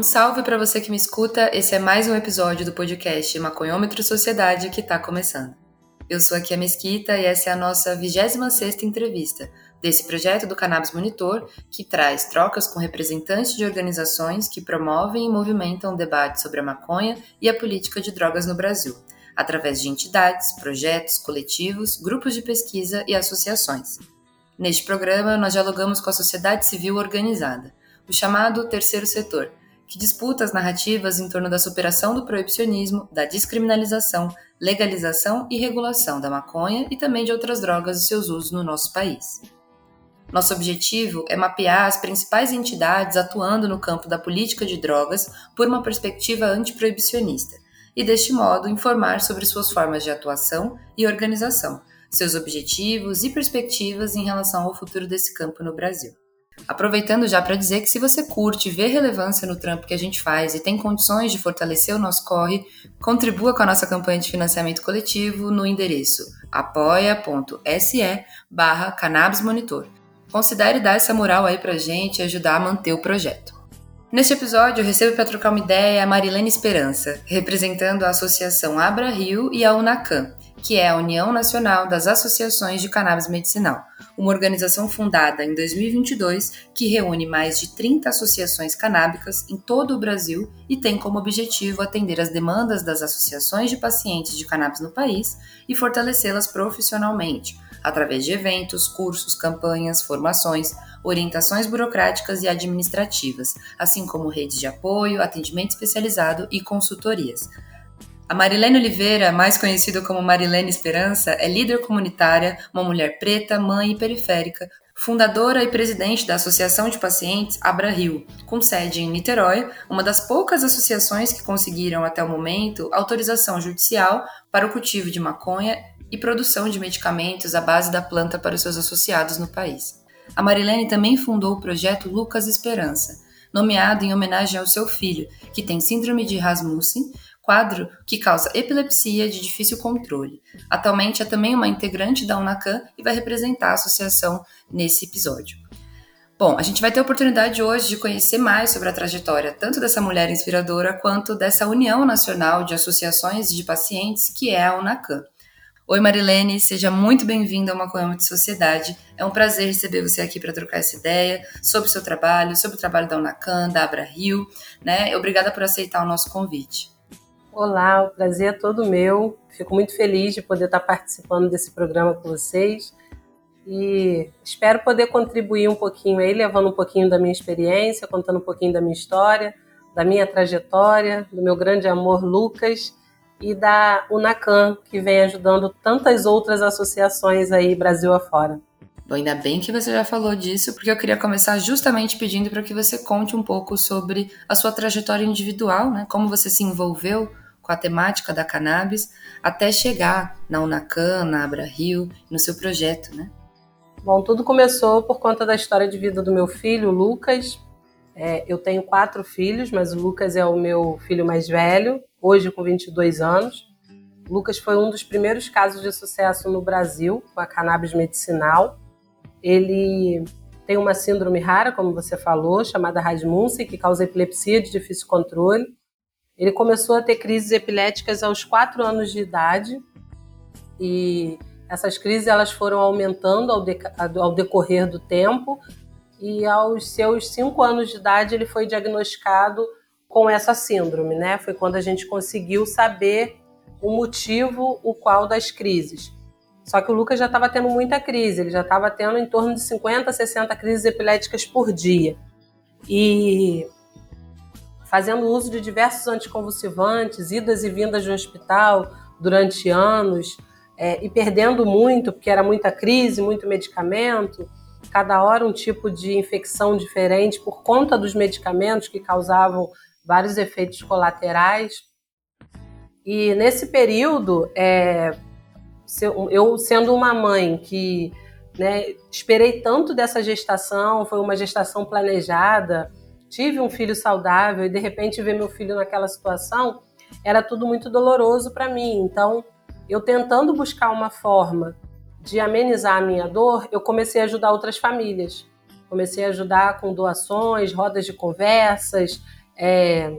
Um salve para você que me escuta. Esse é mais um episódio do podcast Maconhômetro Sociedade que está começando. Eu sou aqui a Mesquita e essa é a nossa 26ª entrevista desse projeto do Cannabis Monitor, que traz trocas com representantes de organizações que promovem e movimentam o debate sobre a maconha e a política de drogas no Brasil, através de entidades, projetos, coletivos, grupos de pesquisa e associações. Neste programa, nós dialogamos com a sociedade civil organizada, o chamado terceiro setor, que disputa as narrativas em torno da superação do proibicionismo, da descriminalização, legalização e regulação da maconha e também de outras drogas e seus usos no nosso país. Nosso objetivo é mapear as principais entidades atuando no campo da política de drogas por uma perspectiva antiproibicionista e, deste modo, informar sobre suas formas de atuação e organização, seus objetivos e perspectivas em relação ao futuro desse campo no Brasil. Aproveitando já para dizer que se você curte vê relevância no trampo que a gente faz e tem condições de fortalecer o nosso corre, contribua com a nossa campanha de financiamento coletivo no endereço apoia.se barra Monitor. Considere dar essa moral aí pra gente e ajudar a manter o projeto. Neste episódio, eu recebo para trocar uma ideia a Marilene Esperança, representando a Associação Abra Rio e a UNACAM, que é a União Nacional das Associações de Cannabis Medicinal, uma organização fundada em 2022 que reúne mais de 30 associações canábicas em todo o Brasil e tem como objetivo atender as demandas das associações de pacientes de cannabis no país e fortalecê-las profissionalmente, através de eventos, cursos, campanhas, formações, orientações burocráticas e administrativas, assim como redes de apoio, atendimento especializado e consultorias a Marilene Oliveira, mais conhecida como Marilene Esperança, é líder comunitária, uma mulher preta, mãe e periférica, fundadora e presidente da Associação de Pacientes Abra Rio, com sede em Niterói, uma das poucas associações que conseguiram até o momento autorização judicial para o cultivo de maconha e produção de medicamentos à base da planta para os seus associados no país. A Marilene também fundou o projeto Lucas Esperança, nomeado em homenagem ao seu filho, que tem síndrome de Rasmussen, quadro que causa epilepsia de difícil controle. Atualmente é também uma integrante da UNACAM e vai representar a associação nesse episódio. Bom, a gente vai ter a oportunidade hoje de conhecer mais sobre a trajetória tanto dessa mulher inspiradora quanto dessa União Nacional de Associações de Pacientes, que é a UNACAM. Oi, Marilene, seja muito bem-vinda ao Maconhama de Sociedade. É um prazer receber você aqui para trocar essa ideia sobre o seu trabalho, sobre o trabalho da UNACAM, da Abra Rio, né? Obrigada por aceitar o nosso convite. Olá, o prazer é todo meu. Fico muito feliz de poder estar participando desse programa com vocês e espero poder contribuir um pouquinho aí, levando um pouquinho da minha experiência, contando um pouquinho da minha história, da minha trajetória, do meu grande amor Lucas e da Unacan, que vem ajudando tantas outras associações aí Brasil afora. Bom, ainda bem que você já falou disso, porque eu queria começar justamente pedindo para que você conte um pouco sobre a sua trajetória individual, né? Como você se envolveu com a temática da cannabis até chegar na Unacan, na Abra Rio, no seu projeto, né? Bom, tudo começou por conta da história de vida do meu filho, Lucas. É, eu tenho quatro filhos, mas o Lucas é o meu filho mais velho, hoje com 22 anos. O Lucas foi um dos primeiros casos de sucesso no Brasil com a cannabis medicinal. Ele tem uma síndrome rara, como você falou, chamada Rasmussen, que causa epilepsia de difícil controle. Ele começou a ter crises epiléticas aos 4 anos de idade e essas crises elas foram aumentando ao, ao decorrer do tempo e aos seus 5 anos de idade ele foi diagnosticado com essa síndrome, né? Foi quando a gente conseguiu saber o motivo, o qual das crises. Só que o Lucas já estava tendo muita crise, ele já estava tendo em torno de 50, 60 crises epiléticas por dia. E fazendo uso de diversos anticonvulsivantes, idas e vindas do hospital durante anos, é, e perdendo muito, porque era muita crise, muito medicamento, cada hora um tipo de infecção diferente por conta dos medicamentos que causavam vários efeitos colaterais. E nesse período, é, eu sendo uma mãe que né, esperei tanto dessa gestação, foi uma gestação planejada, tive um filho saudável e de repente ver meu filho naquela situação, era tudo muito doloroso para mim. Então, eu tentando buscar uma forma de amenizar a minha dor, eu comecei a ajudar outras famílias. Comecei a ajudar com doações, rodas de conversas, é,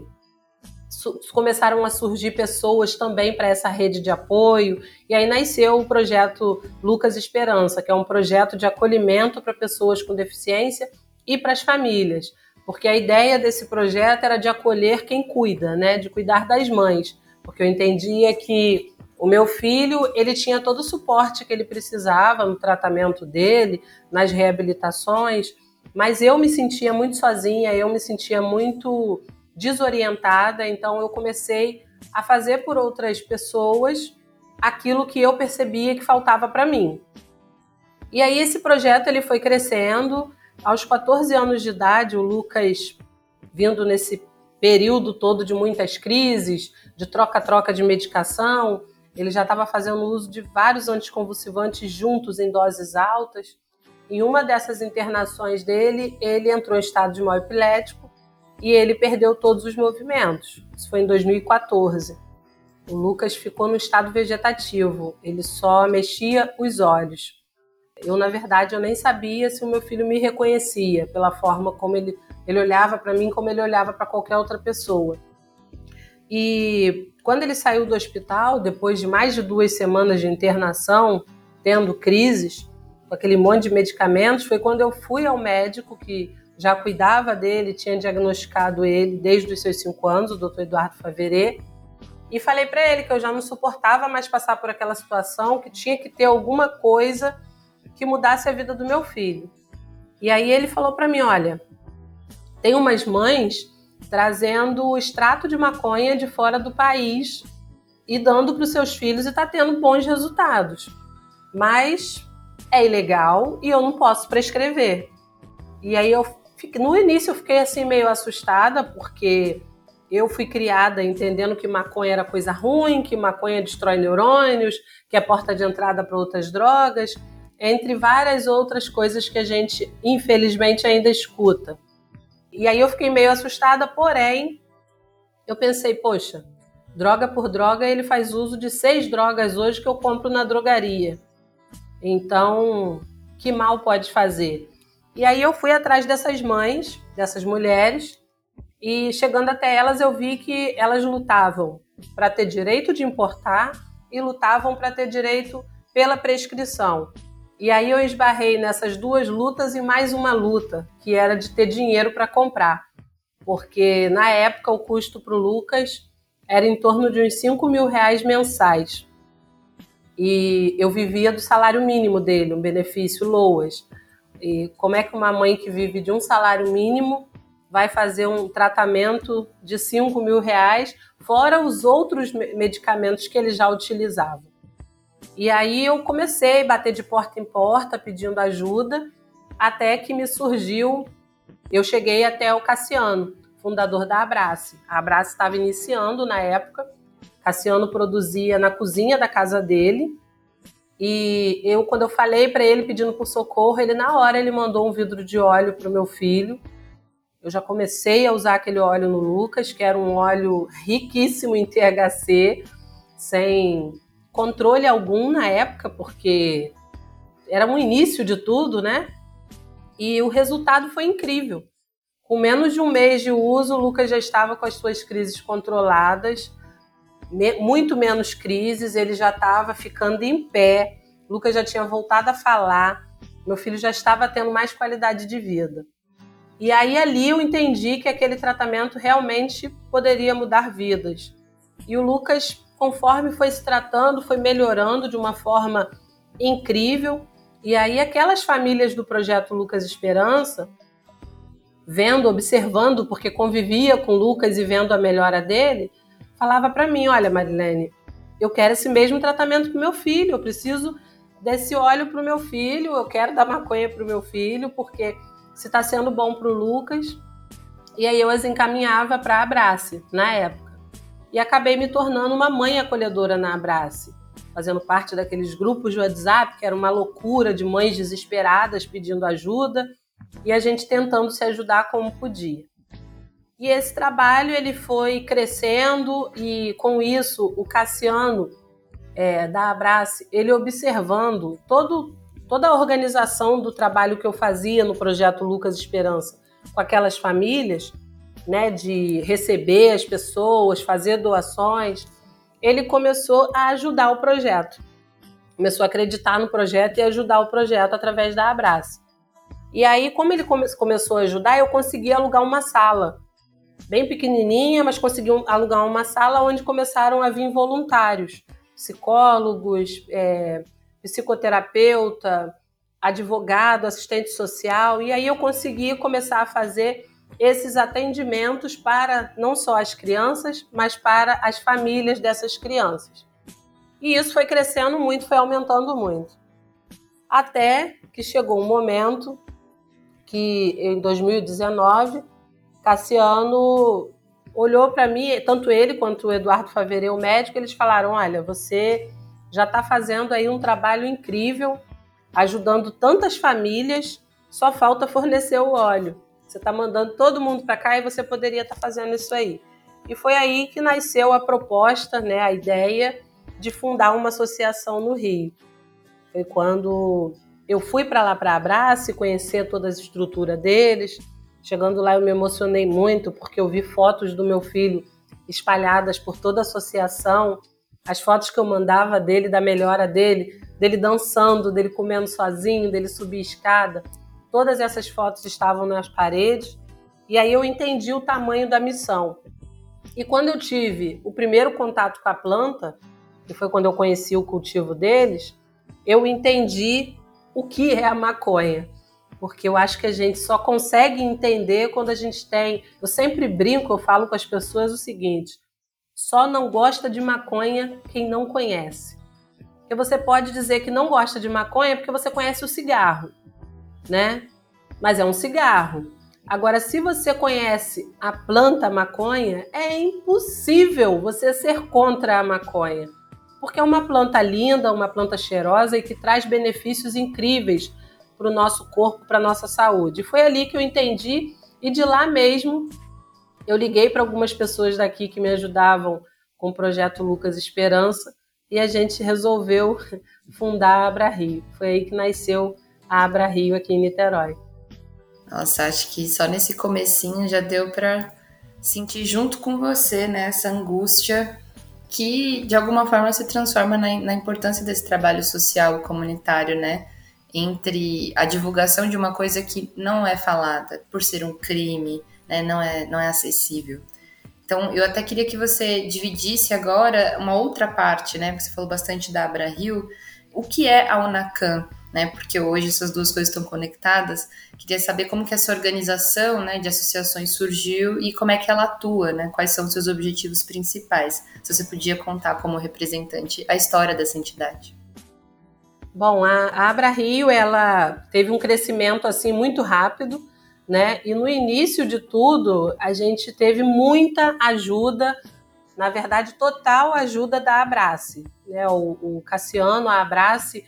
começaram a surgir pessoas também para essa rede de apoio, e aí nasceu o projeto Lucas Esperança, que é um projeto de acolhimento para pessoas com deficiência e para as famílias, porque a ideia desse projeto era de acolher quem cuida, né, de cuidar das mães, porque eu entendia que o meu filho, ele tinha todo o suporte que ele precisava no tratamento dele, nas reabilitações, mas eu me sentia muito sozinha, eu me sentia muito desorientada, então eu comecei a fazer por outras pessoas aquilo que eu percebia que faltava para mim. E aí esse projeto ele foi crescendo. Aos 14 anos de idade, o Lucas vindo nesse período todo de muitas crises, de troca-troca de medicação, ele já estava fazendo uso de vários anticonvulsivantes juntos em doses altas. Em uma dessas internações dele, ele entrou em estado de mal epilético e ele perdeu todos os movimentos. Isso foi em 2014. O Lucas ficou no estado vegetativo, ele só mexia os olhos. Eu, na verdade, eu nem sabia se o meu filho me reconhecia pela forma como ele, ele olhava para mim, como ele olhava para qualquer outra pessoa. E quando ele saiu do hospital, depois de mais de duas semanas de internação, tendo crises, com aquele monte de medicamentos, foi quando eu fui ao médico que já cuidava dele, tinha diagnosticado ele desde os seus cinco anos, o doutor Eduardo Faverê, e falei para ele que eu já não suportava mais passar por aquela situação, que tinha que ter alguma coisa que mudasse a vida do meu filho. E aí ele falou para mim, olha, tem umas mães trazendo o extrato de maconha de fora do país e dando para os seus filhos e está tendo bons resultados. Mas é ilegal e eu não posso prescrever. E aí eu no início eu fiquei assim meio assustada, porque eu fui criada entendendo que maconha era coisa ruim, que maconha destrói neurônios, que é porta de entrada para outras drogas, entre várias outras coisas que a gente, infelizmente, ainda escuta. E aí eu fiquei meio assustada, porém, eu pensei, poxa, droga por droga, ele faz uso de seis drogas hoje que eu compro na drogaria. Então, que mal pode fazer? E aí eu fui atrás dessas mães, dessas mulheres, e chegando até elas eu vi que elas lutavam para ter direito de importar e lutavam para ter direito pela prescrição. E aí eu esbarrei nessas duas lutas e mais uma luta, que era de ter dinheiro para comprar. Porque na época o custo para o Lucas era em torno de uns 5 mil reais mensais. E eu vivia do salário mínimo dele, um benefício LOAS. E como é que uma mãe que vive de um salário mínimo vai fazer um tratamento de 5 mil reais, fora os outros medicamentos que ele já utilizava? E aí eu comecei a bater de porta em porta pedindo ajuda, até que me surgiu, eu cheguei até o Cassiano, fundador da Abrace. A Abrace estava iniciando na época. Cassiano produzia na cozinha da casa dele e eu, quando eu falei para ele pedindo por socorro, ele na hora ele mandou um vidro de óleo para o meu filho. Eu já comecei a usar aquele óleo no Lucas, que era um óleo riquíssimo em THC, sem controle algum na época, porque era um início de tudo, né? E o resultado foi incrível. Com menos de um mês de uso, o Lucas já estava com as suas crises controladas muito menos crises, ele já estava ficando em pé, Lucas já tinha voltado a falar, meu filho já estava tendo mais qualidade de vida. E aí ali eu entendi que aquele tratamento realmente poderia mudar vidas. E o Lucas, conforme foi se tratando, foi melhorando de uma forma incrível. E aí aquelas famílias do projeto Lucas Esperança, vendo, observando, porque convivia com Lucas e vendo a melhora dele, falava para mim: Olha, Marilene, eu quero esse mesmo tratamento para meu filho, eu preciso desse óleo para o meu filho, eu quero dar maconha para o meu filho, porque se está sendo bom para o Lucas. E aí eu as encaminhava para a Abrace, na época. E acabei me tornando uma mãe acolhedora na Abrace, fazendo parte daqueles grupos de WhatsApp, que era uma loucura de mães desesperadas pedindo ajuda, e a gente tentando se ajudar como podia. E esse trabalho ele foi crescendo e com isso o Cassiano é, da Abrace, ele observando todo, toda a organização do trabalho que eu fazia no projeto Lucas Esperança com aquelas famílias, né, de receber as pessoas, fazer doações, ele começou a ajudar o projeto. Começou a acreditar no projeto e ajudar o projeto através da Abrace. E aí, como ele come começou a ajudar, eu consegui alugar uma sala. Bem pequenininha, mas consegui alugar uma sala onde começaram a vir voluntários. Psicólogos, é, psicoterapeuta, advogado, assistente social. E aí eu consegui começar a fazer esses atendimentos para não só as crianças, mas para as famílias dessas crianças. E isso foi crescendo muito, foi aumentando muito. Até que chegou um momento que, em 2019, Cassiano olhou para mim, tanto ele quanto o Eduardo Faverê, o médico, eles falaram: Olha, você já está fazendo aí um trabalho incrível, ajudando tantas famílias, só falta fornecer o óleo. Você está mandando todo mundo para cá e você poderia estar tá fazendo isso aí. E foi aí que nasceu a proposta, né, a ideia de fundar uma associação no Rio. Foi quando eu fui para lá para Abraço, conhecer toda a estrutura deles. Chegando lá eu me emocionei muito porque eu vi fotos do meu filho espalhadas por toda a associação, as fotos que eu mandava dele, da melhora dele, dele dançando, dele comendo sozinho, dele subir escada. Todas essas fotos estavam nas paredes e aí eu entendi o tamanho da missão. E quando eu tive o primeiro contato com a planta, que foi quando eu conheci o cultivo deles, eu entendi o que é a maconha. Porque eu acho que a gente só consegue entender quando a gente tem. Eu sempre brinco, eu falo com as pessoas o seguinte: só não gosta de maconha quem não conhece. Porque você pode dizer que não gosta de maconha porque você conhece o cigarro né? Mas é um cigarro. Agora, se você conhece a planta maconha, é impossível você ser contra a maconha, porque é uma planta linda, uma planta cheirosa e que traz benefícios incríveis para o nosso corpo, para a nossa saúde. Foi ali que eu entendi e de lá mesmo eu liguei para algumas pessoas daqui que me ajudavam com o projeto Lucas Esperança e a gente resolveu fundar a Abra Rio. Foi aí que nasceu Abra Rio aqui em Niterói. Nossa, acho que só nesse comecinho já deu para sentir junto com você, né, essa angústia que de alguma forma se transforma na, na importância desse trabalho social comunitário, né, entre a divulgação de uma coisa que não é falada por ser um crime, né, não é não é acessível. Então, eu até queria que você dividisse agora uma outra parte, né? Você falou bastante da Abra Rio. O que é a Unacan? Né? Porque hoje essas duas coisas estão conectadas. Queria saber como que essa organização, né, de associações surgiu e como é que ela atua, né? Quais são os seus objetivos principais? Se você podia contar como representante a história dessa entidade. Bom, a Abra Rio, ela teve um crescimento assim muito rápido, né? E no início de tudo, a gente teve muita ajuda, na verdade, total ajuda da Abrace, né? O, Cassiano, a Abrace,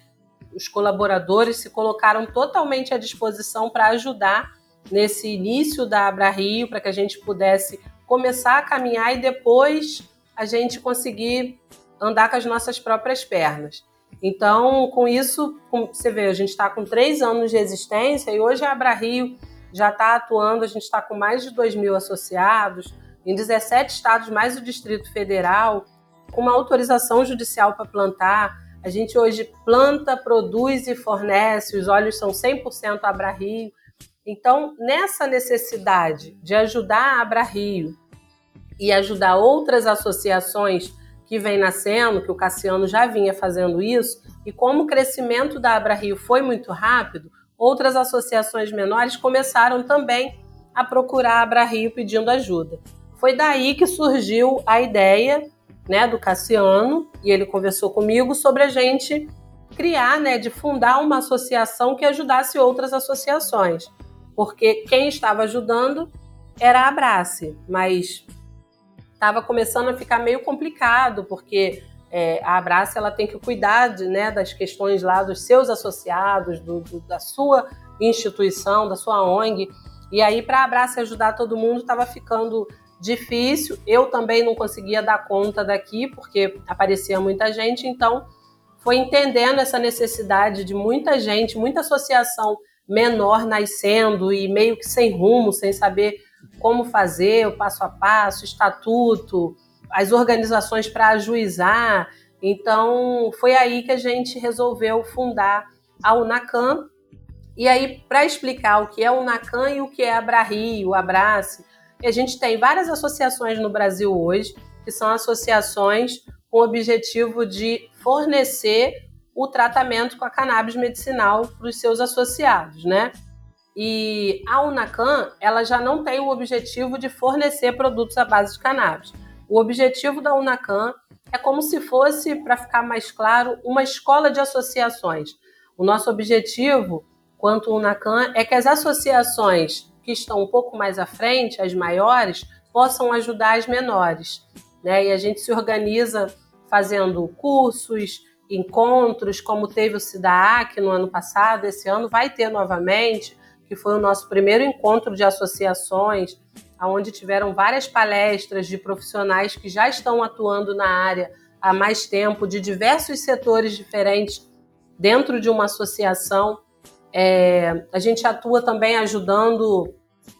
os colaboradores se colocaram totalmente à disposição para ajudar nesse início da Abra Rio, para que a gente pudesse começar a caminhar e depois a gente conseguir andar com as nossas próprias pernas. Então, com isso, você vê, a gente está com três anos de existência e hoje a Abra Rio já está atuando, a gente está com mais de 2 mil associados, em 17 estados, mais o Distrito Federal, com uma autorização judicial para plantar, a gente hoje planta, produz e fornece, os óleos são 100% Abra Rio. Então, nessa necessidade de ajudar a Abra Rio e ajudar outras associações que vem nascendo, que o Cassiano já vinha fazendo isso, e como o crescimento da Abra Rio foi muito rápido, outras associações menores começaram também a procurar a Abra Rio pedindo ajuda. Foi daí que surgiu a ideia né, do Cassiano, e ele conversou comigo sobre a gente criar, né, de fundar uma associação que ajudasse outras associações. Porque quem estava ajudando era a Abrace, mas estava começando a ficar meio complicado, porque é, a Abrace ela tem que cuidar de, né, das questões lá dos seus associados, do, do, da sua instituição, da sua ONG. E aí, para a Abrace ajudar todo mundo, estava ficando difícil. Eu também não conseguia dar conta daqui, porque aparecia muita gente, então foi entendendo essa necessidade de muita gente, muita associação menor nascendo e meio que sem rumo, sem saber como fazer, o passo a passo, estatuto, as organizações para ajuizar. Então, foi aí que a gente resolveu fundar a Unacan. E aí, para explicar o que é Unacan e o que é a Abrahi, o Abrace, a gente tem várias associações no Brasil hoje, que são associações com o objetivo de fornecer o tratamento com a cannabis medicinal para os seus associados, né? E a Unacan, ela já não tem o objetivo de fornecer produtos à base de cannabis. O objetivo da Unacan é como se fosse, para ficar mais claro, uma escola de associações. O nosso objetivo, quanto Unacan, é que as associações que estão um pouco mais à frente, as maiores, possam ajudar as menores. Né? E a gente se organiza fazendo cursos, encontros, como teve o SIDAAC no ano passado, esse ano vai ter novamente, que foi o nosso primeiro encontro de associações, onde tiveram várias palestras de profissionais que já estão atuando na área há mais tempo, de diversos setores diferentes dentro de uma associação. É, a gente atua também ajudando,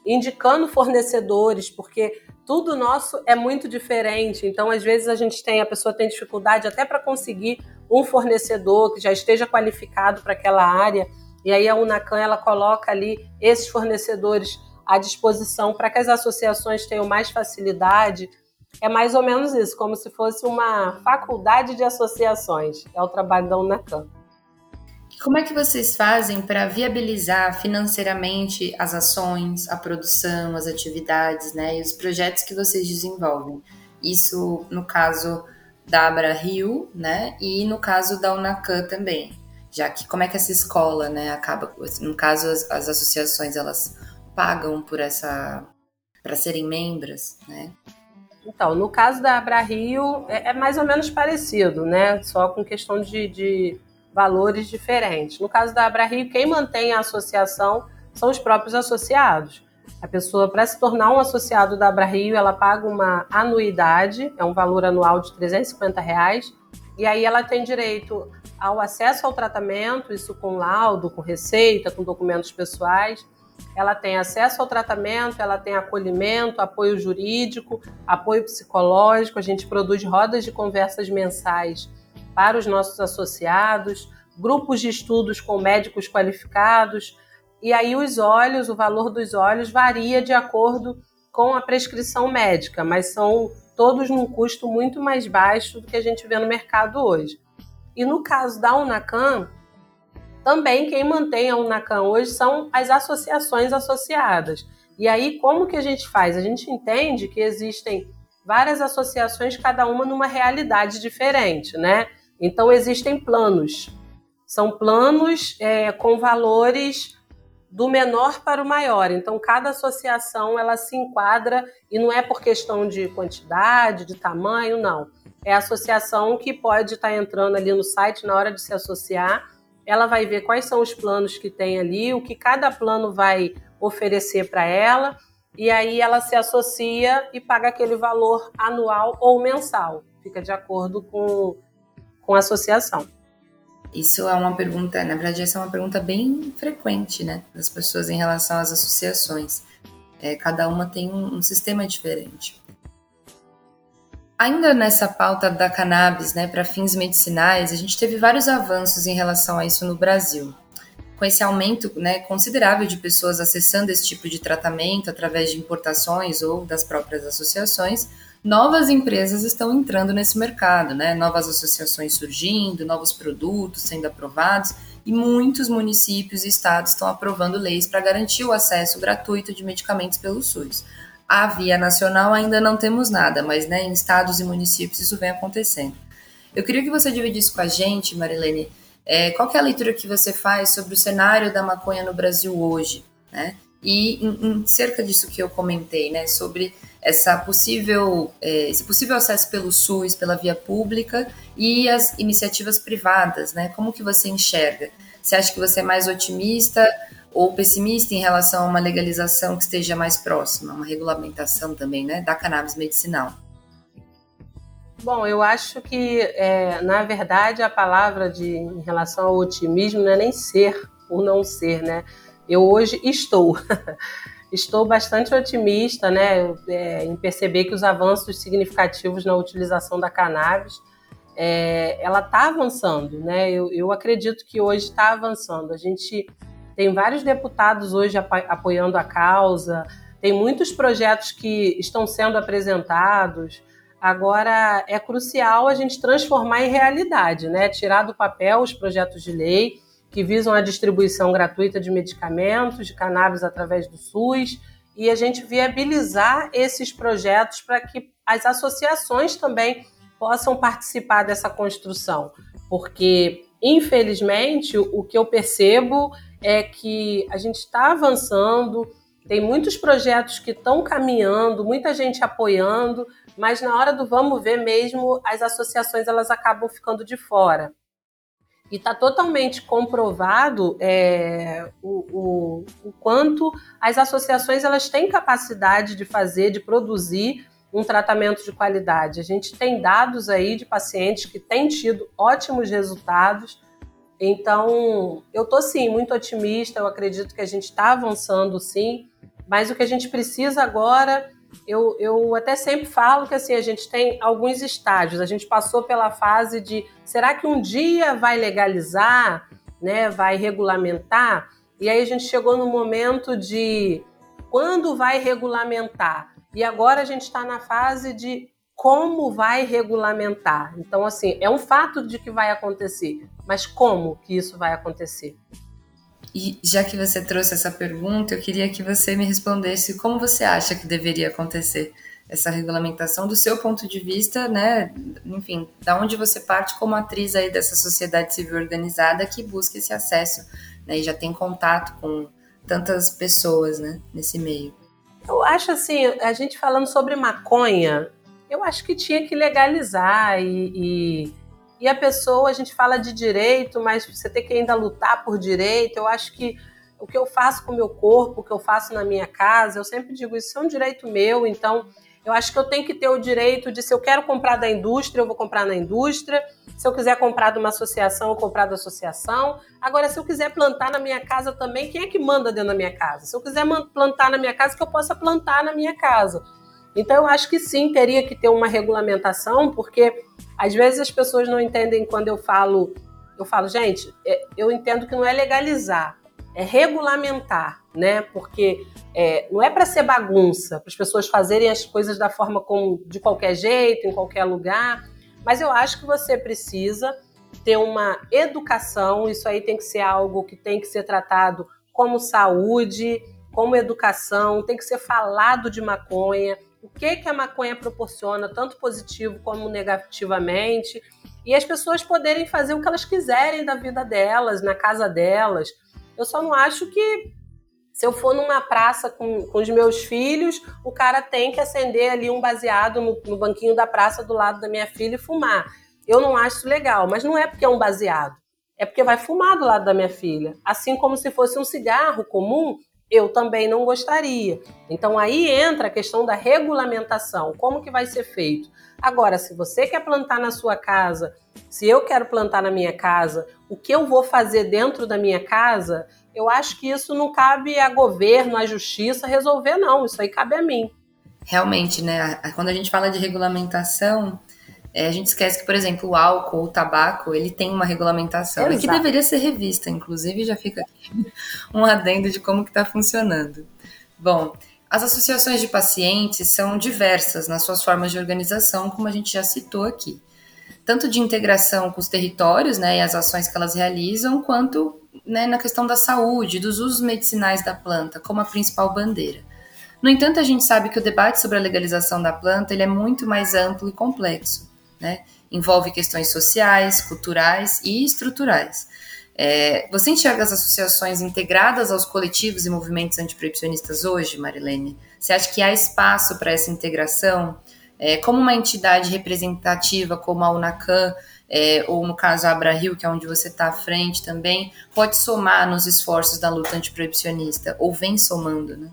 indicando fornecedores, porque tudo nosso é muito diferente. Então, às vezes, a gente tem, a pessoa tem dificuldade até para conseguir um fornecedor que já esteja qualificado para aquela área. E aí a Unacan ela coloca ali esses fornecedores à disposição para que as associações tenham mais facilidade. É mais ou menos isso, como se fosse uma faculdade de associações. É o trabalho da Unacan. Como é que vocês fazem para viabilizar financeiramente as ações, a produção, as atividades, né, e os projetos que vocês desenvolvem? Isso no caso da Abra Rio, né, e no caso da Unacan também já que como é que essa escola, né, acaba, no caso as, as associações elas pagam por essa para serem membros, né? Então, no caso da Abra Rio é, é, mais ou menos parecido, né? Só com questão de, de valores diferentes. No caso da Abra Rio, quem mantém a associação são os próprios associados. A pessoa, para se tornar um associado da Abra Rio, ela paga uma anuidade, é um valor anual de 350 reais, e aí ela tem direito ao acesso ao tratamento, isso com laudo, com receita, com documentos pessoais. Ela tem acesso ao tratamento, ela tem acolhimento, apoio jurídico, apoio psicológico. A gente produz rodas de conversas mensais para os nossos associados, grupos de estudos com médicos qualificados. E aí os olhos, o valor dos olhos varia de acordo com a prescrição médica, mas são todos num custo muito mais baixo do que a gente vê no mercado hoje. E no caso da Unacan, também quem mantém a Unacan hoje são as associações associadas. E aí, como que a gente faz? A gente entende que existem várias associações, cada uma numa realidade diferente, né? Então, existem planos. São planos é, com valores do menor para o maior. Então, cada associação ela se enquadra e não é por questão de quantidade, de tamanho, não. É a associação que pode estar entrando ali no site na hora de se associar. Ela vai ver quais são os planos que tem ali, o que cada plano vai oferecer para ela, e aí ela se associa e paga aquele valor anual ou mensal. Fica de acordo com, com a associação. Isso é uma pergunta, na verdade, essa é uma pergunta bem frequente, né, das pessoas em relação às associações. É, cada uma tem um, um sistema diferente. Ainda nessa pauta da cannabis, né, para fins medicinais, a gente teve vários avanços em relação a isso no Brasil. Com esse aumento né, considerável de pessoas acessando esse tipo de tratamento através de importações ou das próprias associações, novas empresas estão entrando nesse mercado, né? Novas associações surgindo, novos produtos sendo aprovados e muitos municípios e estados estão aprovando leis para garantir o acesso gratuito de medicamentos pelo SUS. A via nacional ainda não temos nada, mas né, em estados e municípios isso vem acontecendo. Eu queria que você dividisse com a gente, Marilene, é, qual é a leitura que você faz sobre o cenário da maconha no Brasil hoje, né? E em, em cerca disso que eu comentei, né, sobre essa possível, é, esse possível acesso pelo SUS, pela via pública e as iniciativas privadas, né? Como que você enxerga? Você acha que você é mais otimista ou pessimista em relação a uma legalização que esteja mais próxima, uma regulamentação também, né, da cannabis medicinal? Bom, eu acho que, é, na verdade, a palavra de, em relação ao otimismo não é nem ser ou não ser, né? Eu hoje estou. estou bastante otimista né, é, em perceber que os avanços significativos na utilização da cannabis é, ela está avançando, né? Eu, eu, acredito que hoje está avançando. A gente tem vários deputados hoje apoiando a causa, tem muitos projetos que estão sendo apresentados. Agora é crucial a gente transformar em realidade, né? Tirar do papel os projetos de lei que visam a distribuição gratuita de medicamentos, de cannabis através do SUS, e a gente viabilizar esses projetos para que as associações também possam participar dessa construção. Porque, infelizmente, o que eu percebo é que a gente está avançando, tem muitos projetos que estão caminhando, muita gente apoiando, mas na hora do vamos ver mesmo, as associações elas acabam ficando de fora. E está totalmente comprovado é, o, o, o, quanto as associações elas têm capacidade de fazer, de produzir um tratamento de qualidade. A gente tem dados aí de pacientes que têm tido ótimos resultados. Então, eu estou sim muito otimista. Eu acredito que a gente está avançando sim, mas o que a gente precisa agora eu, eu até sempre falo que assim a gente tem alguns estágios. A gente passou pela fase de será que um dia vai legalizar, né? Vai regulamentar? E aí a gente chegou no momento de quando vai regulamentar? E agora a gente está na fase de como vai regulamentar. Então, assim, é um fato de que vai acontecer, mas como que isso vai acontecer? E já que você trouxe essa pergunta, eu queria que você me respondesse como você acha que deveria acontecer essa regulamentação do seu ponto de vista, né? Enfim, da onde você parte como atriz aí dessa sociedade civil organizada que busca esse acesso, né? E já tem contato com tantas pessoas, né? Nesse meio. Eu acho assim, a gente falando sobre maconha, eu acho que tinha que legalizar e, e e a pessoa, a gente fala de direito, mas você tem que ainda lutar por direito. Eu acho que o que eu faço com o meu corpo, o que eu faço na minha casa, eu sempre digo isso é um direito meu, então eu acho que eu tenho que ter o direito de, se eu quero comprar da indústria, eu vou comprar na indústria. Se eu quiser comprar de uma associação, eu comprar da associação. Agora, se eu quiser plantar na minha casa também, quem é que manda dentro da minha casa? Se eu quiser plantar na minha casa, que eu possa plantar na minha casa. Então, eu acho que sim, teria que ter uma regulamentação, porque às vezes as pessoas não entendem quando eu falo. Eu falo, gente, é, eu entendo que não é legalizar, é regulamentar, né? Porque é, não é para ser bagunça, para as pessoas fazerem as coisas da forma como de qualquer jeito, em qualquer lugar. Mas eu acho que você precisa ter uma educação, isso aí tem que ser algo que tem que ser tratado como saúde, como educação, tem que ser falado de maconha, o que, que a maconha proporciona, tanto positivo como negativamente, e as pessoas poderem fazer o que elas quiserem da vida delas, na casa delas. Eu só não acho que se eu for numa praça com, com os meus filhos, o cara tem que acender ali um baseado no, no banquinho da praça do lado da minha filha e fumar. Eu não acho legal, mas não é porque é um baseado. É porque vai fumar do lado da minha filha. Assim como se fosse um cigarro comum, eu também não gostaria. Então aí entra a questão da regulamentação, como que vai ser feito. Agora, se você quer plantar na sua casa, se eu quero plantar na minha casa, o que eu vou fazer dentro da minha casa, eu acho que isso não cabe a governo, à justiça resolver, não. Isso aí cabe a mim. Realmente, né? Quando a gente fala de regulamentação, é, a gente esquece que, por exemplo, o álcool, o tabaco, ele tem uma regulamentação Exato. que deveria ser revista. Inclusive, já fica aqui um adendo de como que está funcionando. Bom, as associações de pacientes são diversas nas suas formas de organização, como a gente já citou aqui. Tanto de integração com os territórios né, e as ações que elas realizam, quanto né, na questão da saúde, dos usos medicinais da planta, como a principal bandeira. No entanto, a gente sabe que o debate sobre a legalização da planta ele é muito mais amplo e complexo né? Envolve questões sociais, culturais e estruturais. É, você enxerga as associações integradas aos coletivos e movimentos antiproibicionistas hoje, Marilene? Você acha que há espaço para essa integração? É, como uma entidade representativa como a UNACAM, é, ou no caso a Abrail, que é onde você está à frente também, pode somar nos esforços da luta antiproibicionista, ou vem somando, né?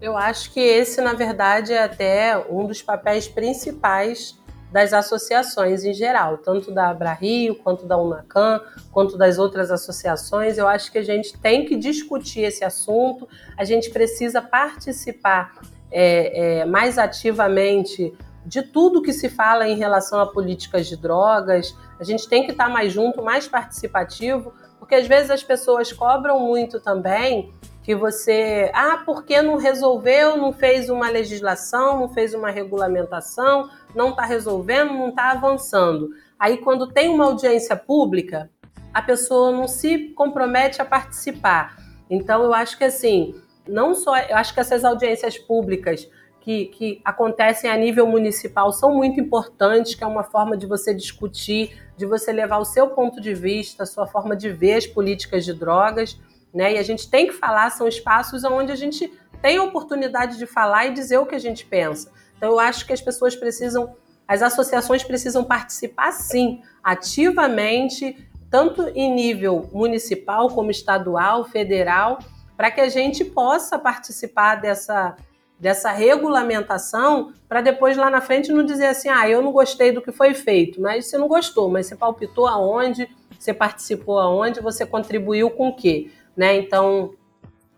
Eu acho que esse, na verdade, é até um dos papéis principais das associações em geral, tanto da Abra Rio, quanto da Unacan, quanto das outras associações. Eu acho que a gente tem que discutir esse assunto, a gente precisa participar é, é, mais ativamente de tudo que se fala em relação a políticas de drogas. A gente tem que estar mais junto, mais participativo, porque às vezes as pessoas cobram muito também que você, ah, porque não resolveu, não fez uma legislação, não fez uma regulamentação, não está resolvendo, não está avançando. Aí, quando tem uma audiência pública, a pessoa não se compromete a participar. Então, eu acho que assim, não só, eu acho que essas audiências públicas que, que acontecem a nível municipal são muito importantes, que é uma forma de você discutir, de você levar o seu ponto de vista, a sua forma de ver as políticas de drogas né? E a gente tem que falar, são espaços onde a gente tem a oportunidade de falar e dizer o que a gente pensa. Então, eu acho que as pessoas precisam, as associações precisam participar, sim, ativamente, tanto em nível municipal como estadual, federal, para que a gente possa participar dessa, dessa regulamentação, para depois lá na frente não dizer assim, ah, eu não gostei do que foi feito, mas você não gostou, mas você palpitou aonde, você participou aonde, você contribuiu com o quê? Né? Então,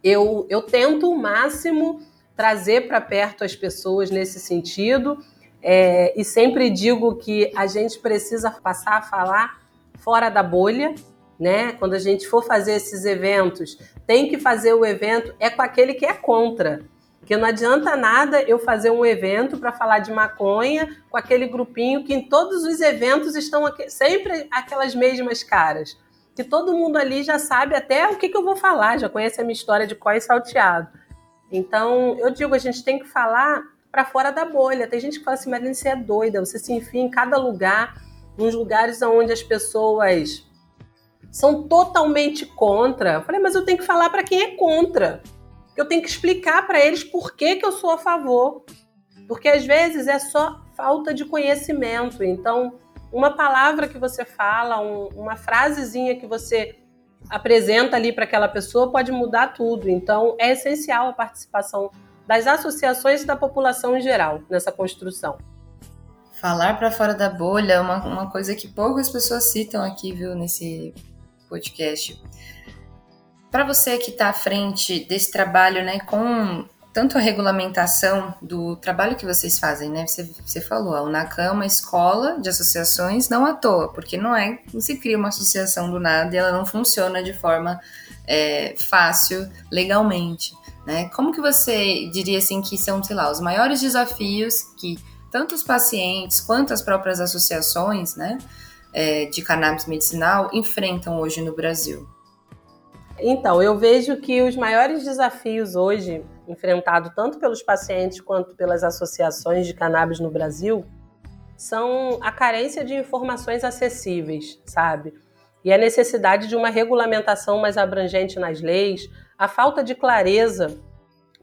eu, eu tento o máximo trazer para perto as pessoas nesse sentido é, e sempre digo que a gente precisa passar a falar fora da bolha, né? Quando a gente for fazer esses eventos, tem que fazer o evento é com aquele que é contra. Porque não adianta nada eu fazer um evento para falar de maconha com aquele grupinho que em todos os eventos estão sempre aquelas mesmas caras que todo mundo ali já sabe até o que, que eu vou falar, já conhece a minha história de có e salteado. Então, eu digo, a gente tem que falar para fora da bolha. Tem gente que fala assim, Marina, você é doida, você se enfia em cada lugar, nos lugares onde as pessoas são totalmente contra. Eu falei, mas eu tenho que falar para quem é contra. Eu tenho que explicar para eles por que, que eu sou a favor. Porque às vezes é só falta de conhecimento. Então, uma palavra que você fala, um, uma frasezinha que você apresenta ali para aquela pessoa pode mudar tudo. Então, é essencial a participação das associações e da população em geral nessa construção. Falar para fora da bolha é uma, uma coisa que poucas pessoas citam aqui, viu, nesse podcast. Para você que está à frente desse trabalho, né, com tanto a regulamentação do trabalho que vocês fazem, né? Você, você falou, a UNACAM é uma escola de associações não à toa, porque não é, não se cria uma associação do nada e ela não funciona de forma é, fácil legalmente, né? Como que você diria assim que são, sei lá, os maiores desafios que tanto os pacientes quanto as próprias associações, né, é, de cannabis medicinal enfrentam hoje no Brasil? Então, eu vejo que os maiores desafios hoje enfrentado tanto pelos pacientes quanto pelas associações de cannabis no Brasil são a carência de informações acessíveis, sabe? E a necessidade de uma regulamentação mais abrangente nas leis, a falta de clareza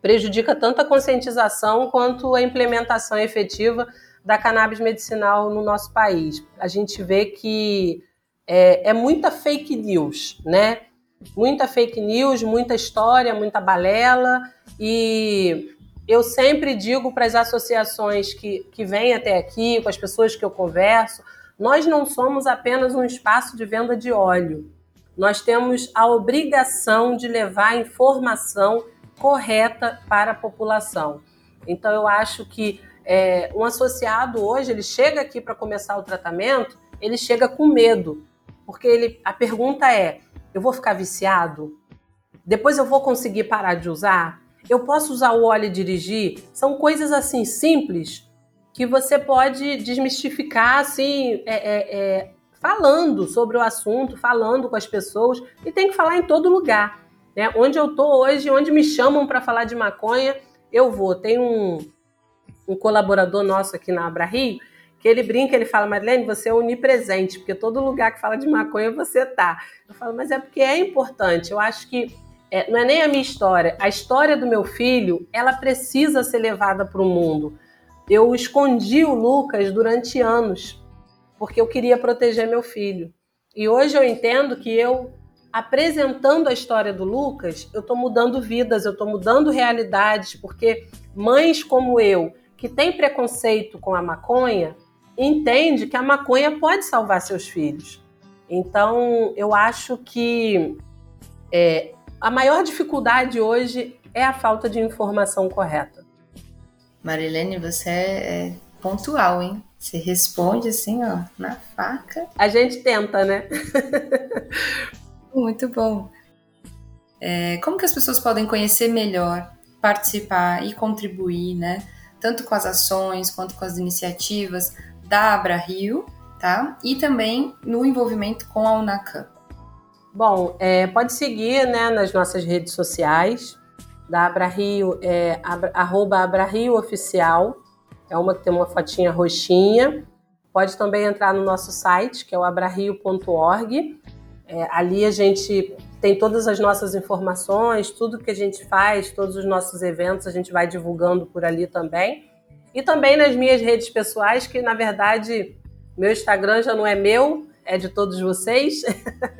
prejudica tanto a conscientização quanto a implementação efetiva da cannabis medicinal no nosso país. A gente vê que é, é muita fake news, né? Muita fake news, muita história, muita balela e eu sempre digo para as associações que, que vêm até aqui, com as pessoas que eu converso, nós não somos apenas um espaço de venda de óleo. Nós temos a obrigação de levar informação correta para a população. Então, eu acho que é, um associado hoje, ele chega aqui para começar o tratamento, ele chega com medo, porque ele, a pergunta é: eu vou ficar viciado? Depois eu vou conseguir parar de usar? Eu posso usar o óleo e dirigir? São coisas assim simples que você pode desmistificar assim, é, é, é, falando sobre o assunto, falando com as pessoas e tem que falar em todo lugar. Né? Onde eu estou hoje, onde me chamam para falar de maconha, eu vou. Tem um, um colaborador nosso aqui na Abra Rio que ele brinca, ele fala, Marlene, você é onipresente, porque todo lugar que fala de maconha você tá. Eu falo, mas é porque é importante. Eu acho que é, não é nem a minha história, a história do meu filho, ela precisa ser levada para o mundo. Eu escondi o Lucas durante anos, porque eu queria proteger meu filho. E hoje eu entendo que eu, apresentando a história do Lucas, eu estou mudando vidas, eu estou mudando realidades, porque mães como eu, que têm preconceito com a maconha, entende que a maconha pode salvar seus filhos. Então, eu acho que é, a maior dificuldade hoje é a falta de informação correta. Marilene, você é pontual, hein? Você responde assim, ó, na faca. A gente tenta, né? Muito bom. É, como que as pessoas podem conhecer melhor, participar e contribuir, né? Tanto com as ações quanto com as iniciativas da Abra Rio, tá? E também no envolvimento com a Unacan. Bom, é, pode seguir né, nas nossas redes sociais, da Abra Rio, é, arroba Abra Rio Oficial, é uma que tem uma fotinha roxinha. Pode também entrar no nosso site, que é o abrario.org. É, ali a gente tem todas as nossas informações, tudo que a gente faz, todos os nossos eventos, a gente vai divulgando por ali também. E também nas minhas redes pessoais, que na verdade meu Instagram já não é meu, é de todos vocês.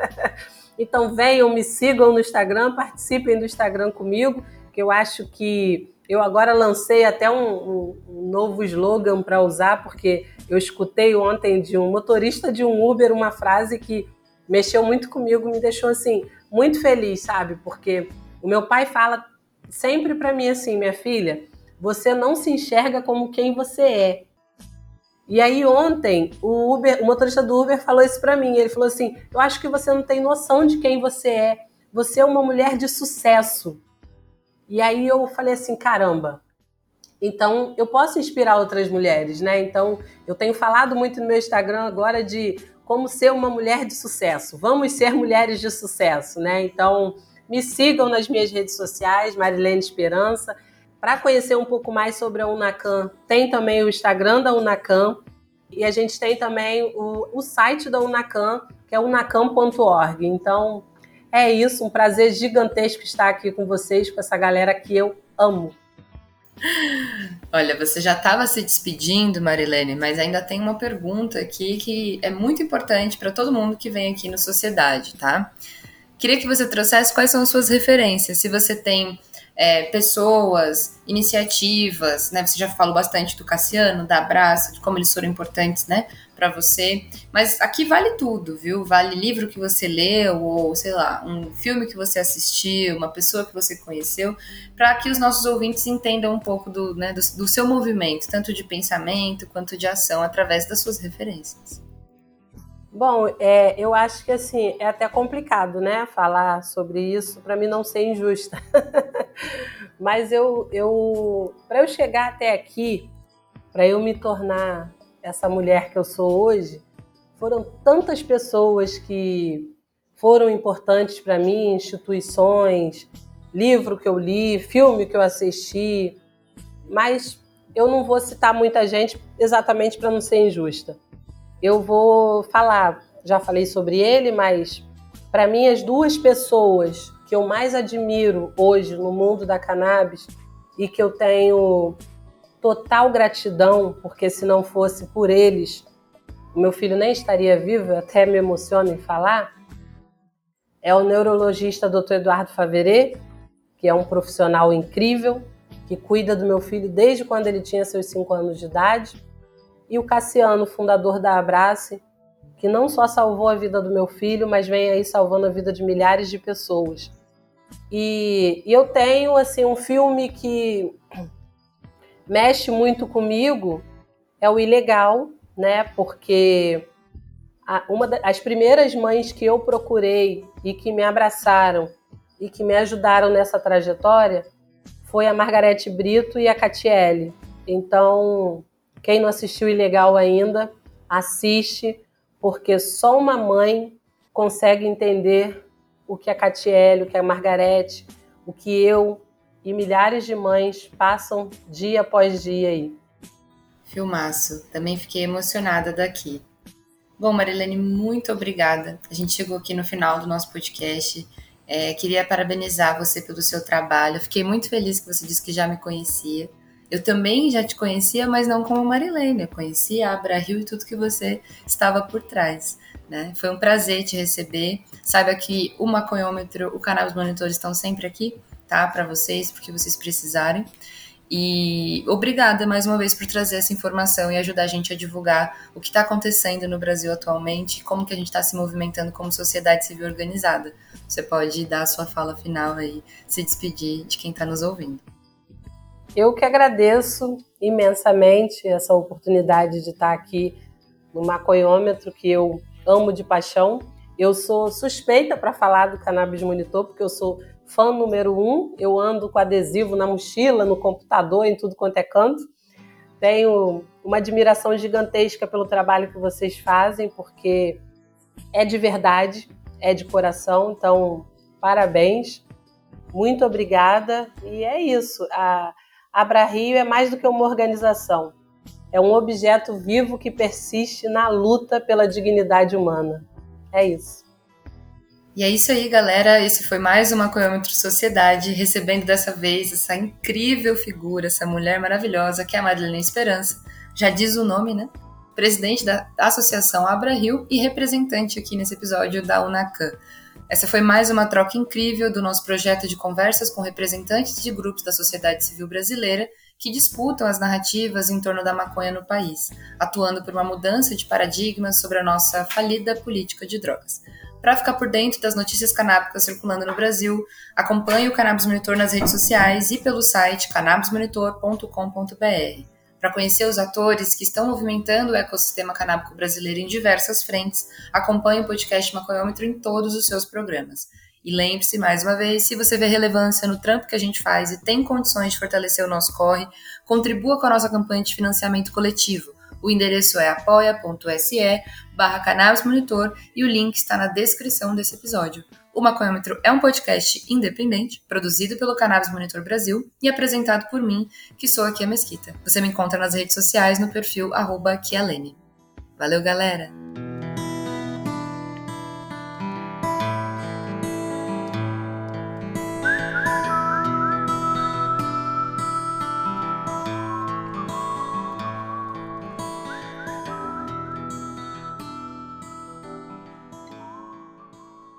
então venham, me sigam no Instagram, participem do Instagram comigo, que eu acho que eu agora lancei até um, um, novo slogan para usar, porque eu escutei ontem de um motorista de um Uber uma frase que mexeu muito comigo, me deixou assim muito feliz, sabe? Porque o meu pai fala sempre para mim assim, minha filha, você não se enxerga como quem você é. E aí ontem o Uber, o motorista do Uber falou isso para mim. Ele falou assim: "Eu acho que você não tem noção de quem você é. Você é uma mulher de sucesso." E aí eu falei assim, caramba. Então eu posso inspirar outras mulheres, né? Então eu tenho falado muito no meu Instagram agora de como ser uma mulher de sucesso. Vamos ser mulheres de sucesso, né? Então me sigam nas minhas redes sociais, Marilene Esperança. Para conhecer um pouco mais sobre a Unacan, tem também o Instagram da Unacan e a gente tem também o, o site da Unacan, que é unacan.org. Então, é isso, um prazer gigantesco estar aqui com vocês, com essa galera que eu amo. Olha, você já estava se despedindo, Marilene, mas ainda tem uma pergunta aqui que é muito importante para todo mundo que vem aqui no Sociedade, tá? Queria que você trouxesse quais são as suas referências. Se você tem é, pessoas, iniciativas, né? Você já falou bastante do Cassiano, da Abraço, de como eles foram importantes, né, para você. Mas aqui vale tudo, viu? Vale livro que você leu ou, sei lá, um filme que você assistiu, uma pessoa que você conheceu, para que os nossos ouvintes entendam um pouco do, né, do, do seu movimento, tanto de pensamento quanto de ação, através das suas referências. Bom, é, eu acho que assim é até complicado, né, falar sobre isso para mim não ser injusta. Mas eu, eu para eu chegar até aqui, para eu me tornar essa mulher que eu sou hoje, foram tantas pessoas que foram importantes para mim, instituições, livro que eu li, filme que eu assisti, mas eu não vou citar muita gente exatamente para não ser injusta. Eu vou falar, já falei sobre ele, mas para mim as duas pessoas que eu mais admiro hoje no mundo da cannabis e que eu tenho total gratidão, porque se não fosse por eles, meu filho nem estaria vivo, eu até me emociono em falar, é o neurologista Dr. Eduardo Faveret, que é um profissional incrível, que cuida do meu filho desde quando ele tinha seus 5 anos de idade e o Cassiano, fundador da Abrace, que não só salvou a vida do meu filho, mas vem aí salvando a vida de milhares de pessoas. E, eu tenho assim um filme que mexe muito comigo, é o Ilegal, né? Porque a, uma das primeiras mães que eu procurei e que me abraçaram e que me ajudaram nessa trajetória foi a Margarete Brito e a Catiele. Então, quem não assistiu Ilegal ainda, assiste, porque só uma mãe consegue entender o que a Catiele, o que a Margarete, o que eu e milhares de mães passam dia após dia aí. Filmaço, também fiquei emocionada daqui. Bom, Marilene, muito obrigada. A gente chegou aqui no final do nosso podcast. É, queria parabenizar você pelo seu trabalho. Fiquei muito feliz que você disse que já me conhecia. Eu também já te conhecia, mas não como Marilene. Eu conhecia a Abra Rio e tudo que você estava por trás. Né? Foi um prazer te receber. Saiba que o maconhômetro, o canal dos monitores estão sempre aqui, tá? Para vocês, porque vocês precisarem. E obrigada mais uma vez por trazer essa informação e ajudar a gente a divulgar o que está acontecendo no Brasil atualmente como que a gente está se movimentando como sociedade civil organizada. Você pode dar a sua fala final aí, se despedir de quem está nos ouvindo. Eu que agradeço imensamente essa oportunidade de estar aqui no maconhômetro que eu amo de paixão. Eu sou suspeita para falar do Cannabis Monitor, porque eu sou fã número um. Eu ando com adesivo na mochila, no computador, em tudo quanto é canto. Tenho uma admiração gigantesca pelo trabalho que vocês fazem, porque é de verdade, é de coração. Então, parabéns. Muito obrigada. E é isso. A Abra Rio é mais do que uma organização. É um objeto vivo que persiste na luta pela dignidade humana. É isso. E é isso aí, galera. Esse foi mais uma Coiômetro Sociedade, recebendo dessa vez essa incrível figura, essa mulher maravilhosa que é a Marilene Esperança. Já diz o nome, né? Presidente da Associação Abra Rio e representante aqui nesse episódio da UNACAM. Essa foi mais uma troca incrível do nosso projeto de conversas com representantes de grupos da sociedade civil brasileira que disputam as narrativas em torno da maconha no país, atuando por uma mudança de paradigmas sobre a nossa falida política de drogas. Para ficar por dentro das notícias canábicas circulando no Brasil, acompanhe o Cannabis Monitor nas redes sociais e pelo site cannabismonitor.com.br. Para conhecer os atores que estão movimentando o ecossistema canábico brasileiro em diversas frentes, acompanhe o podcast Maconhômetro em todos os seus programas. E lembre-se, mais uma vez, se você vê relevância no trampo que a gente faz e tem condições de fortalecer o nosso corre, contribua com a nossa campanha de financiamento coletivo. O endereço é apoia.se barra Monitor e o link está na descrição desse episódio. O Maconhômetro é um podcast independente, produzido pelo Cannabis Monitor Brasil e apresentado por mim, que sou aqui a Mesquita. Você me encontra nas redes sociais no perfil arroba Valeu, galera!